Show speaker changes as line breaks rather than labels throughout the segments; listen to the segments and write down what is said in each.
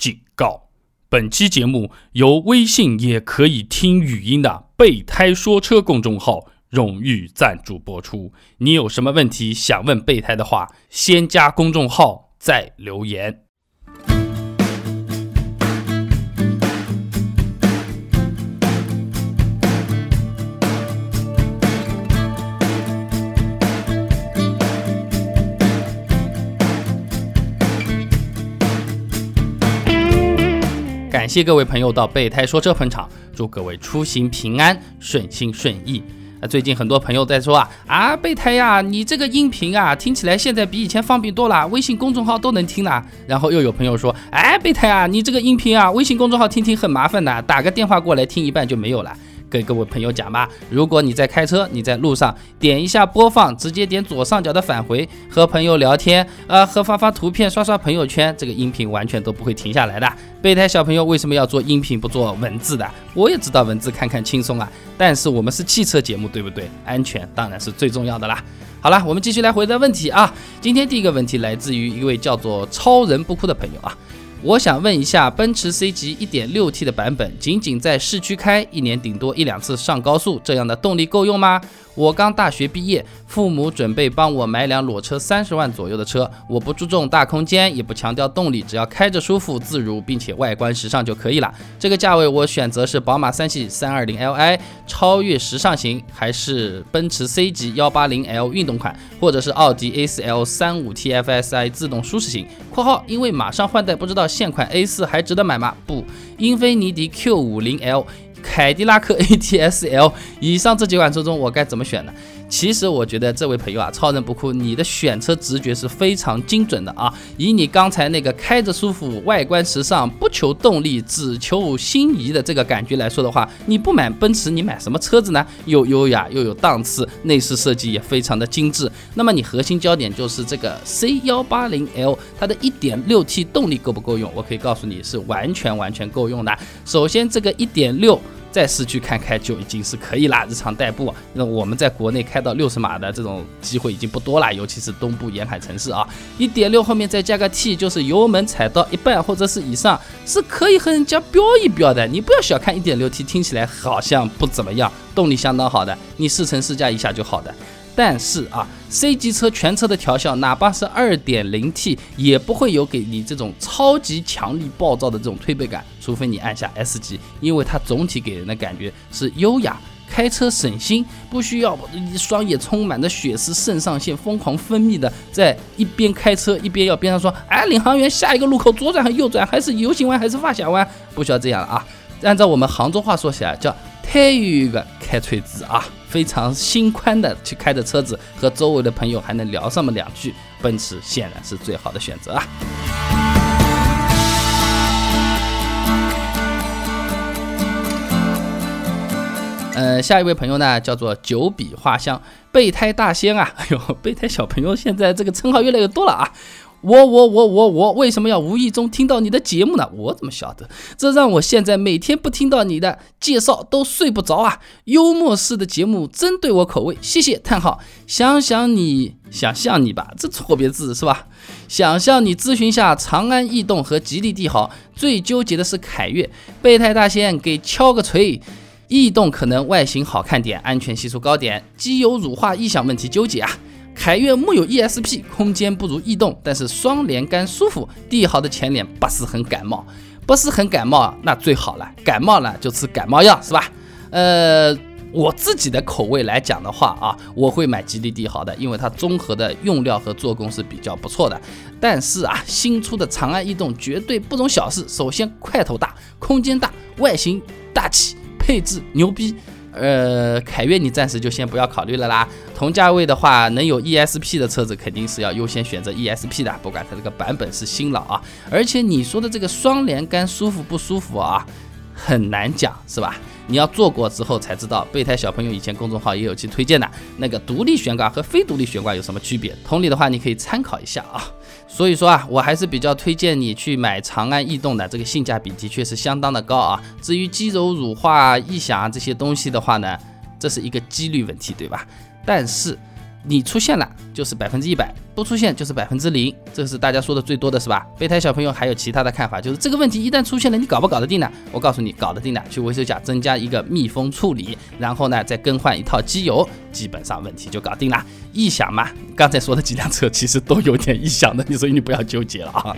警告：本期节目由微信也可以听语音的备胎说车公众号荣誉赞助播出。你有什么问题想问备胎的话，先加公众号再留言。谢各位朋友到备胎说车捧场，祝各位出行平安、顺心顺意。啊，最近很多朋友在说啊啊，备胎呀，你这个音频啊，听起来现在比以前方便多了，微信公众号都能听了。然后又有朋友说，哎，备胎啊，你这个音频啊，微信公众号听听很麻烦的，打个电话过来听一半就没有了。跟各位朋友讲吧，如果你在开车，你在路上点一下播放，直接点左上角的返回，和朋友聊天，呃，和发发图片，刷刷朋友圈，这个音频完全都不会停下来的。备胎小朋友为什么要做音频不做文字的？我也知道文字看看轻松啊，但是我们是汽车节目，对不对？安全当然是最重要的啦。好了，我们继续来回答问题啊。今天第一个问题来自于一位叫做超人不哭的朋友啊。我想问一下，奔驰 C 级 1.6T 的版本，仅仅在市区开，一年顶多一两次上高速，这样的动力够用吗？我刚大学毕业，父母准备帮我买辆裸车三十万左右的车。我不注重大空间，也不强调动力，只要开着舒服自如，并且外观时尚就可以了。这个价位我选择是宝马三系 320Li 超越时尚型，还是奔驰 C 级 180L 运动款，或者是奥迪 A4L 35 TFSI 自动舒适型（括号因为马上换代，不知道现款 A4 还值得买吗？）不，英菲尼迪 Q50L。凯迪拉克 ATS-L 以上这几款车中，我该怎么选呢？其实我觉得这位朋友啊，超人不哭，你的选车直觉是非常精准的啊。以你刚才那个开着舒服、外观时尚、不求动力、只求心仪的这个感觉来说的话，你不买奔驰，你买什么车子呢？又优雅又有档次，内饰设计也非常的精致。那么你核心焦点就是这个 C180L，它的一点六 T 动力够不够用？我可以告诉你是完全完全够用的。首先这个一点六。在市区开开就已经是可以啦，日常代步。那我们在国内开到六十码的这种机会已经不多啦，尤其是东部沿海城市啊。一点六后面再加个 T，就是油门踩到一半或者是以上，是可以和人家飙一飙的。你不要小看一点六 T，听起来好像不怎么样，动力相当好的，你试乘试驾一下就好的。但是啊，C 级车全车的调校，哪怕是 2.0T，也不会有给你这种超级强力暴躁的这种推背感，除非你按下 S 级，因为它总体给人的感觉是优雅，开车省心，不需要双眼充满着血丝，肾上腺疯狂分泌的，在一边开车一边要边上说，哎，领航员，下一个路口左转还是右转，还是 U 型弯还是发小弯，不需要这样了啊，按照我们杭州话说起来叫。太远的开锤子啊，非常心宽的去开着车子，和周围的朋友还能聊上么两句，奔驰显然是最好的选择啊。呃，下一位朋友呢，叫做九笔画像备胎大仙啊，哎呦，备胎小朋友现在这个称号越来越多了啊。我我我我我为什么要无意中听到你的节目呢？我怎么晓得？这让我现在每天不听到你的介绍都睡不着啊！幽默式的节目真对我口味，谢谢叹号。想想你想象你吧，这错别字是吧？想象你咨询下长安逸动和吉利帝豪，最纠结的是凯越。备胎大仙给敲个锤，逸动可能外形好看点，安全系数高点，机油乳化异响问题纠结啊。凯越木有 ESP，空间不如逸动，但是双连杆舒服。帝豪的前脸不是很感冒，不是很感冒，那最好了。感冒了就吃感冒药，是吧？呃，我自己的口味来讲的话啊，我会买吉利帝豪的，因为它综合的用料和做工是比较不错的。但是啊，新出的长安逸动绝对不容小视。首先块头大，空间大，外形大气，配置牛逼。呃，凯越你暂时就先不要考虑了啦。同价位的话，能有 ESP 的车子肯定是要优先选择 ESP 的，不管它这个版本是新老啊。而且你说的这个双连杆舒服不舒服啊，很难讲，是吧？你要做过之后才知道。备胎小朋友以前公众号也有去推荐的那个独立悬挂和非独立悬挂有什么区别？同理的话，你可以参考一下啊。所以说啊，我还是比较推荐你去买长安逸动的，这个性价比的确是相当的高啊。至于机油乳化、异响这些东西的话呢，这是一个几率问题，对吧？但是你出现了就是百分之一百，不出现就是百分之零，这是大家说的最多的是吧？备胎小朋友还有其他的看法，就是这个问题一旦出现了，你搞不搞得定呢？我告诉你，搞得定的，去维修甲增加一个密封处理，然后呢再更换一套机油，基本上问题就搞定了。异响嘛，刚才说的几辆车其实都有点异响的，所以你不要纠结了啊。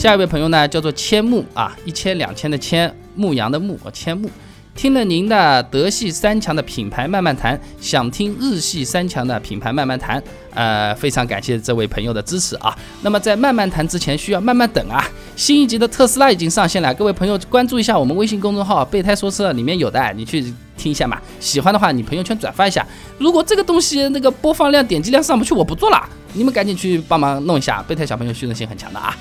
下一位朋友呢，叫做千木啊，一千两千的千，牧羊的牧，千木。听了您的德系三强的品牌慢慢谈，想听日系三强的品牌慢慢谈。呃，非常感谢这位朋友的支持啊。那么在慢慢谈之前，需要慢慢等啊。新一集的特斯拉已经上线了，各位朋友关注一下我们微信公众号“备胎说车”，里面有的，你去听一下嘛。喜欢的话，你朋友圈转发一下。如果这个东西那个播放量、点击量上不去，我不做了，你们赶紧去帮忙弄一下。备胎小朋友虚荣心很强的啊。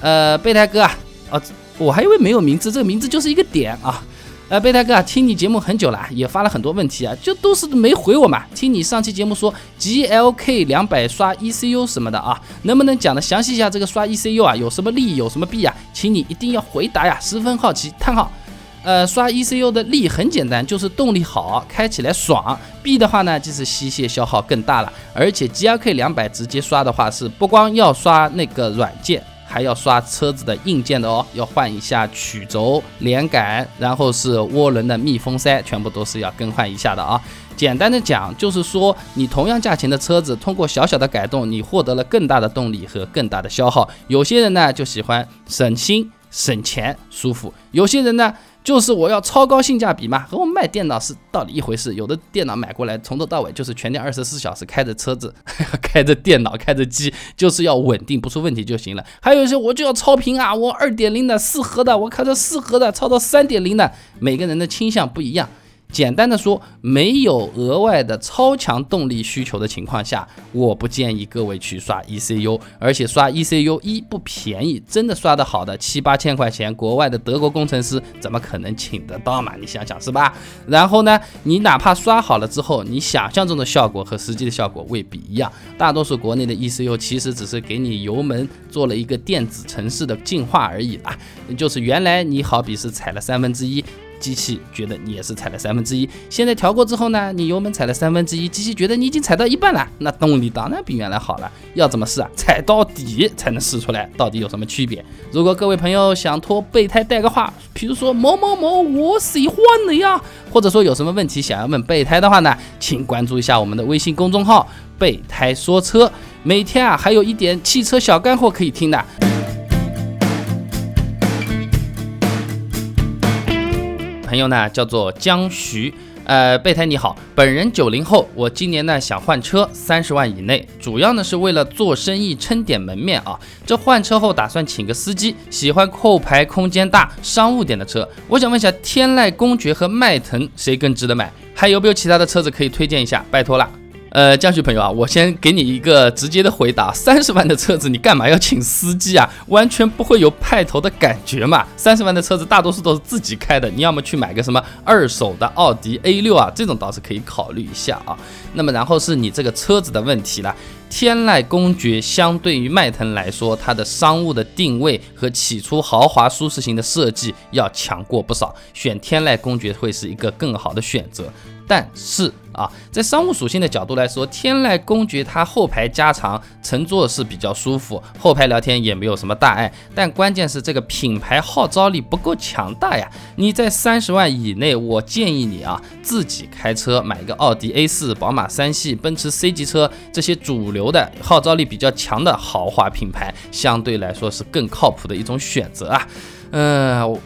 呃，备胎哥啊，哦，我还以为没有名字，这个名字就是一个点啊。呃，备胎哥啊，听你节目很久了，也发了很多问题啊，就都是没回我嘛。听你上期节目说 G L K 两百刷 E C U 什么的啊，能不能讲的详细一下这个刷 E C U 啊，有什么利有什么弊啊？请你一定要回答呀，十分好奇。叹号。呃，刷 E C U 的利很简单，就是动力好，开起来爽。弊的话呢，就是吸血消耗更大了，而且 G L K 两百直接刷的话，是不光要刷那个软件。还要刷车子的硬件的哦，要换一下曲轴、连杆，然后是涡轮的密封塞，全部都是要更换一下的啊。简单的讲，就是说你同样价钱的车子，通过小小的改动，你获得了更大的动力和更大的消耗。有些人呢就喜欢省心、省钱、舒服，有些人呢。就是我要超高性价比嘛，和我卖电脑是道理一回事。有的电脑买过来，从头到尾就是全天二十四小时开着车子，开着电脑，开着机，就是要稳定不出问题就行了。还有一些我就要超频啊，我二点零的四核的，我开着四核的，超到三点零的，每个人的倾向不一样。简单的说，没有额外的超强动力需求的情况下，我不建议各位去刷 ECU，而且刷 ECU 一不便宜，真的刷的好的七八千块钱，国外的德国工程师怎么可能请得到嘛？你想想是吧？然后呢，你哪怕刷好了之后，你想象中的效果和实际的效果未必一样。大多数国内的 ECU 其实只是给你油门做了一个电子程式的进化而已啦，就是原来你好比是踩了三分之一。机器觉得你也是踩了三分之一，现在调过之后呢，你油门踩了三分之一，机器觉得你已经踩到一半了，那动力当然比原来好了。要怎么试啊？踩到底才能试出来到底有什么区别。如果各位朋友想托备胎带个话，比如说某某某我喜欢你呀，或者说有什么问题想要问备胎的话呢，请关注一下我们的微信公众号“备胎说车”，每天啊还有一点汽车小干货可以听的。朋友呢叫做江徐，呃，备胎你好，本人九零后，我今年呢想换车，三十万以内，主要呢是为了做生意撑点门面啊。这换车后打算请个司机，喜欢后排空间大、商务点的车。我想问一下，天籁公爵和迈腾谁更值得买？还有没有其他的车子可以推荐一下？拜托了。呃，江旭朋友啊，我先给你一个直接的回答：三十万的车子，你干嘛要请司机啊？完全不会有派头的感觉嘛。三十万的车子大多数都是自己开的，你要么去买个什么二手的奥迪 A 六啊，这种倒是可以考虑一下啊。那么然后是你这个车子的问题了。天籁公爵相对于迈腾来说，它的商务的定位和起初豪华舒适型的设计要强过不少，选天籁公爵会是一个更好的选择。但是啊，在商务属性的角度来说，天籁公爵它后排加长，乘坐是比较舒服，后排聊天也没有什么大碍。但关键是这个品牌号召力不够强大呀！你在三十万以内，我建议你啊，自己开车买一个奥迪 A4、宝马三系、奔驰 C 级车这些主流的号召力比较强的豪华品牌，相对来说是更靠谱的一种选择啊。嗯。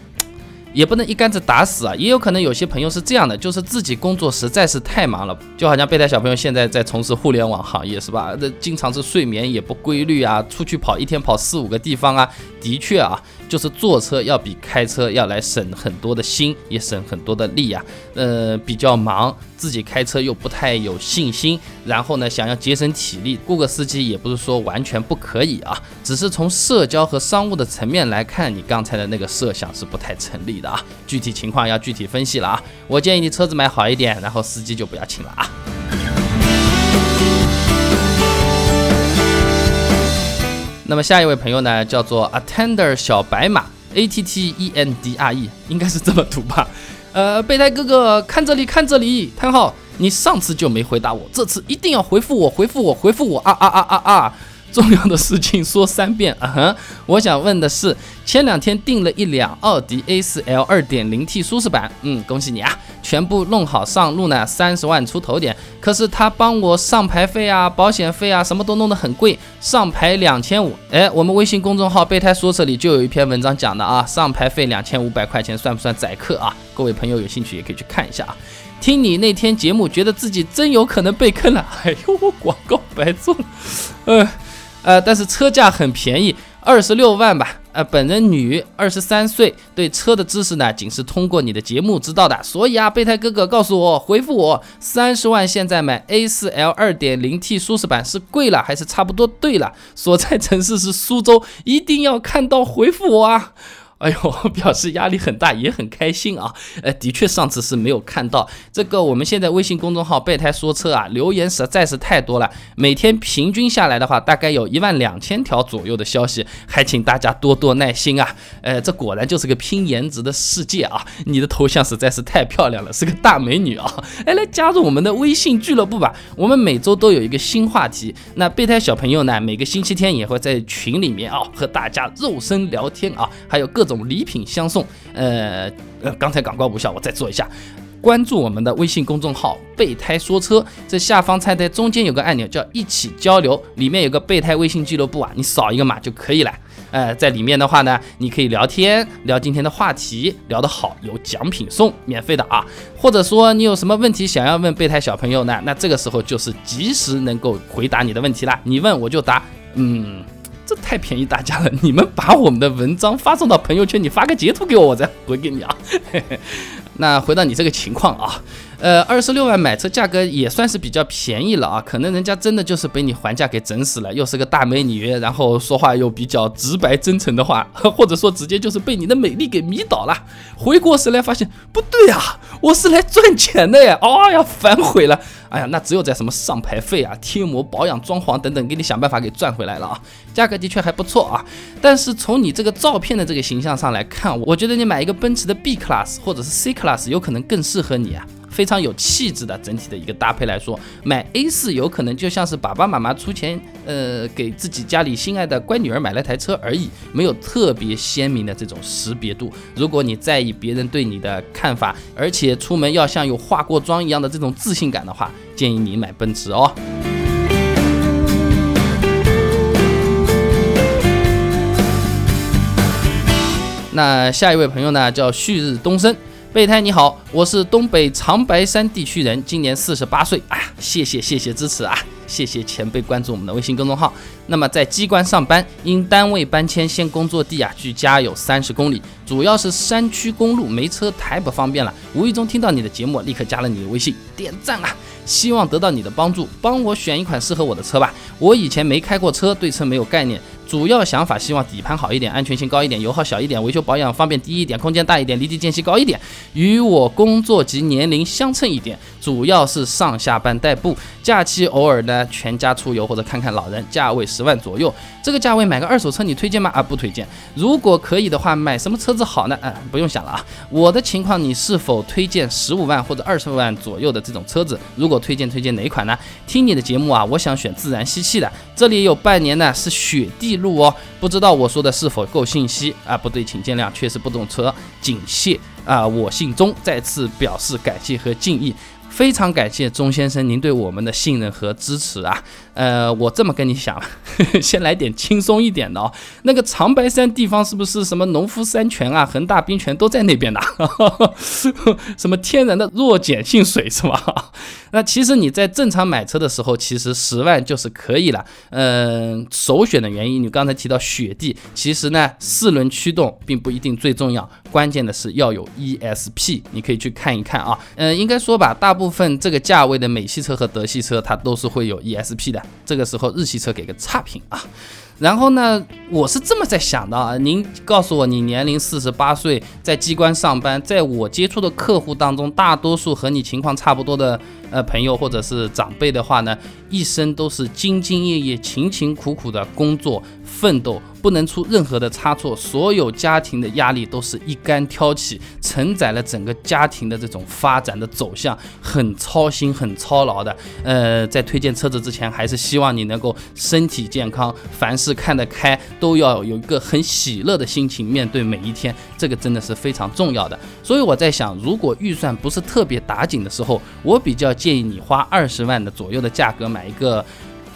也不能一竿子打死啊，也有可能有些朋友是这样的，就是自己工作实在是太忙了，就好像备胎小朋友现在在从事互联网行业是吧？那经常是睡眠也不规律啊，出去跑一天跑四五个地方啊，的确啊。就是坐车要比开车要来省很多的心，也省很多的力啊。呃，比较忙，自己开车又不太有信心，然后呢，想要节省体力，雇个司机也不是说完全不可以啊。只是从社交和商务的层面来看，你刚才的那个设想是不太成立的啊。具体情况要具体分析了啊。我建议你车子买好一点，然后司机就不要请了啊。那么下一位朋友呢，叫做 Attender 小白马 A T T E N D R E，应该是这么读吧？呃，备胎哥哥看这里看这里，叹号，你上次就没回答我，这次一定要回复我，回复我，回复我啊啊啊啊啊！重要的事情说三遍啊哈！我想问的是，前两天订了一辆奥迪 A4L 2.0T 舒适版，嗯，恭喜你啊，全部弄好上路呢，三十万出头点。可是他帮我上牌费啊、保险费啊，什么都弄得很贵，上牌两千五。哎，我们微信公众号备胎说车里就有一篇文章讲的啊，上牌费两千五百块钱算不算宰客啊？各位朋友有兴趣也可以去看一下啊。听你那天节目，觉得自己真有可能被坑了。哎呦，广告白做了，呃。呃，但是车价很便宜，二十六万吧。呃，本人女，二十三岁，对车的知识呢，仅是通过你的节目知道的。所以啊，备胎哥哥告诉我，回复我，三十万现在买 A 四 L 二点零 T 舒适版是贵了还是差不多对了？所在城市是苏州，一定要看到回复我啊！哎呦，表示压力很大，也很开心啊！呃，的确上次是没有看到这个。我们现在微信公众号“备胎说车”啊，留言实在是太多了，每天平均下来的话，大概有一万两千条左右的消息，还请大家多多耐心啊！呃，这果然就是个拼颜值的世界啊！你的头像实在是太漂亮了，是个大美女啊！哎，来加入我们的微信俱乐部吧！我们每周都有一个新话题，那备胎小朋友呢，每个星期天也会在群里面啊和大家肉身聊天啊，还有各种。礼品相送，呃呃，刚才广告无效，我再做一下。关注我们的微信公众号“备胎说车”，这下方菜单中间有个按钮叫“一起交流”，里面有个备胎微信俱乐部啊，你扫一个码就可以了。呃，在里面的话呢，你可以聊天，聊今天的话题，聊得好有奖品送，免费的啊。或者说你有什么问题想要问备胎小朋友呢？那这个时候就是及时能够回答你的问题啦。你问我就答，嗯。太便宜大家了！你们把我们的文章发送到朋友圈，你发个截图给我，我再回给你啊。那回到你这个情况啊，呃，二十六万买车价格也算是比较便宜了啊，可能人家真的就是被你还价给整死了，又是个大美女，然后说话又比较直白真诚的话，或者说直接就是被你的美丽给迷倒了。回过神来发现不对啊，我是来赚钱的呀！哎呀，反悔了。哎呀，那只有在什么上牌费啊、贴膜、保养、装潢等等，给你想办法给赚回来了啊。价格的确还不错啊，但是从你这个照片的这个形象上来看，我觉得你买一个奔驰的 B Class 或者是 C Class 有可能更适合你啊。非常有气质的整体的一个搭配来说，买 A 四有可能就像是爸爸妈妈出钱，呃，给自己家里心爱的乖女儿买了台车而已，没有特别鲜明的这种识别度。如果你在意别人对你的看法，而且出门要像有化过妆一样的这种自信感的话，建议你买奔驰哦。那下一位朋友呢，叫旭日东升。备胎你好，我是东北长白山地区人，今年四十八岁。啊，谢谢谢谢支持啊，谢谢前辈关注我们的微信公众号。那么在机关上班，因单位搬迁，现工作地啊距家有三十公里，主要是山区公路没车太不方便了。无意中听到你的节目，立刻加了你的微信，点赞啊！希望得到你的帮助，帮我选一款适合我的车吧。我以前没开过车，对车没有概念。主要想法希望底盘好一点，安全性高一点，油耗小一点，维修保养方便低一点，空间大一点，离地间隙高一点，与我工作及年龄相称一点。主要是上下班代步，假期偶尔呢全家出游或者看看老人。价位十万左右，这个价位买个二手车你推荐吗？啊，不推荐。如果可以的话，买什么车子好呢？嗯，不用想了啊。我的情况，你是否推荐十五万或者二十万左右的这种车子？如果推荐，推荐哪款呢？听你的节目啊，我想选自然吸气的。这里有半年呢是雪地路哦，不知道我说的是否够信息啊？不对，请见谅，确实不懂车，仅谢啊。我姓钟，再次表示感谢和敬意。非常感谢钟先生您对我们的信任和支持啊！呃，我这么跟你讲，先来点轻松一点的哦。那个长白山地方是不是什么农夫山泉啊、恒大冰泉都在那边的？什么天然的弱碱性水是吧？那其实你在正常买车的时候，其实十万就是可以了。嗯，首选的原因，你刚才提到雪地，其实呢，四轮驱动并不一定最重要，关键的是要有 ESP，你可以去看一看啊。嗯，应该说吧，大部分这个价位的美系车和德系车，它都是会有 ESP 的。这个时候日系车给个差评啊。然后呢，我是这么在想的啊。您告诉我，你年龄四十八岁，在机关上班，在我接触的客户当中，大多数和你情况差不多的呃朋友或者是长辈的话呢一生都是兢兢业业、勤勤苦苦的工作奋斗。不能出任何的差错，所有家庭的压力都是一杆挑起，承载了整个家庭的这种发展的走向，很操心、很操劳的。呃，在推荐车子之前，还是希望你能够身体健康，凡事看得开，都要有一个很喜乐的心情面对每一天，这个真的是非常重要的。所以我在想，如果预算不是特别打紧的时候，我比较建议你花二十万的左右的价格买一个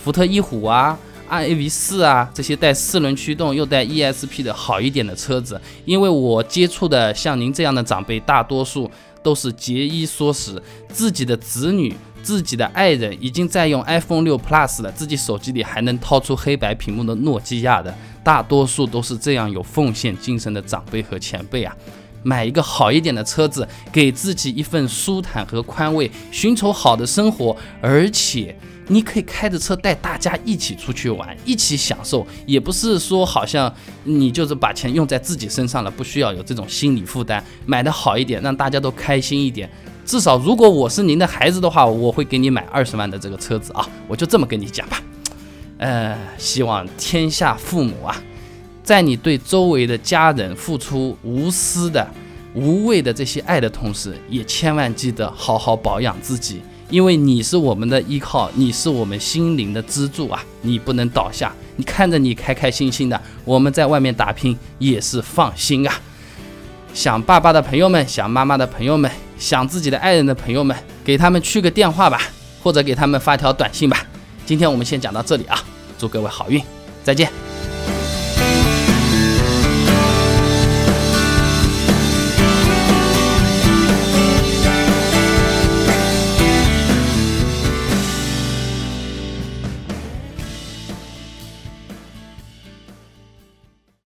福特翼虎啊。I V 四啊，这些带四轮驱动又带 E S P 的好一点的车子，因为我接触的像您这样的长辈，大多数都是节衣缩食，自己的子女、自己的爱人已经在用 iPhone 六 Plus 了，自己手机里还能掏出黑白屏幕的诺基亚的，大多数都是这样有奉献精神的长辈和前辈啊，买一个好一点的车子，给自己一份舒坦和宽慰，寻求好的生活，而且。你可以开着车带大家一起出去玩，一起享受，也不是说好像你就是把钱用在自己身上了，不需要有这种心理负担。买的好一点，让大家都开心一点。至少如果我是您的孩子的话，我会给你买二十万的这个车子啊，我就这么跟你讲吧。呃，希望天下父母啊，在你对周围的家人付出无私的、无畏的这些爱的同时，也千万记得好好保养自己。因为你是我们的依靠，你是我们心灵的支柱啊！你不能倒下。你看着你开开心心的，我们在外面打拼也是放心啊。想爸爸的朋友们，想妈妈的朋友们，想自己的爱人的朋友们，给他们去个电话吧，或者给他们发条短信吧。今天我们先讲到这里啊，祝各位好运，再见。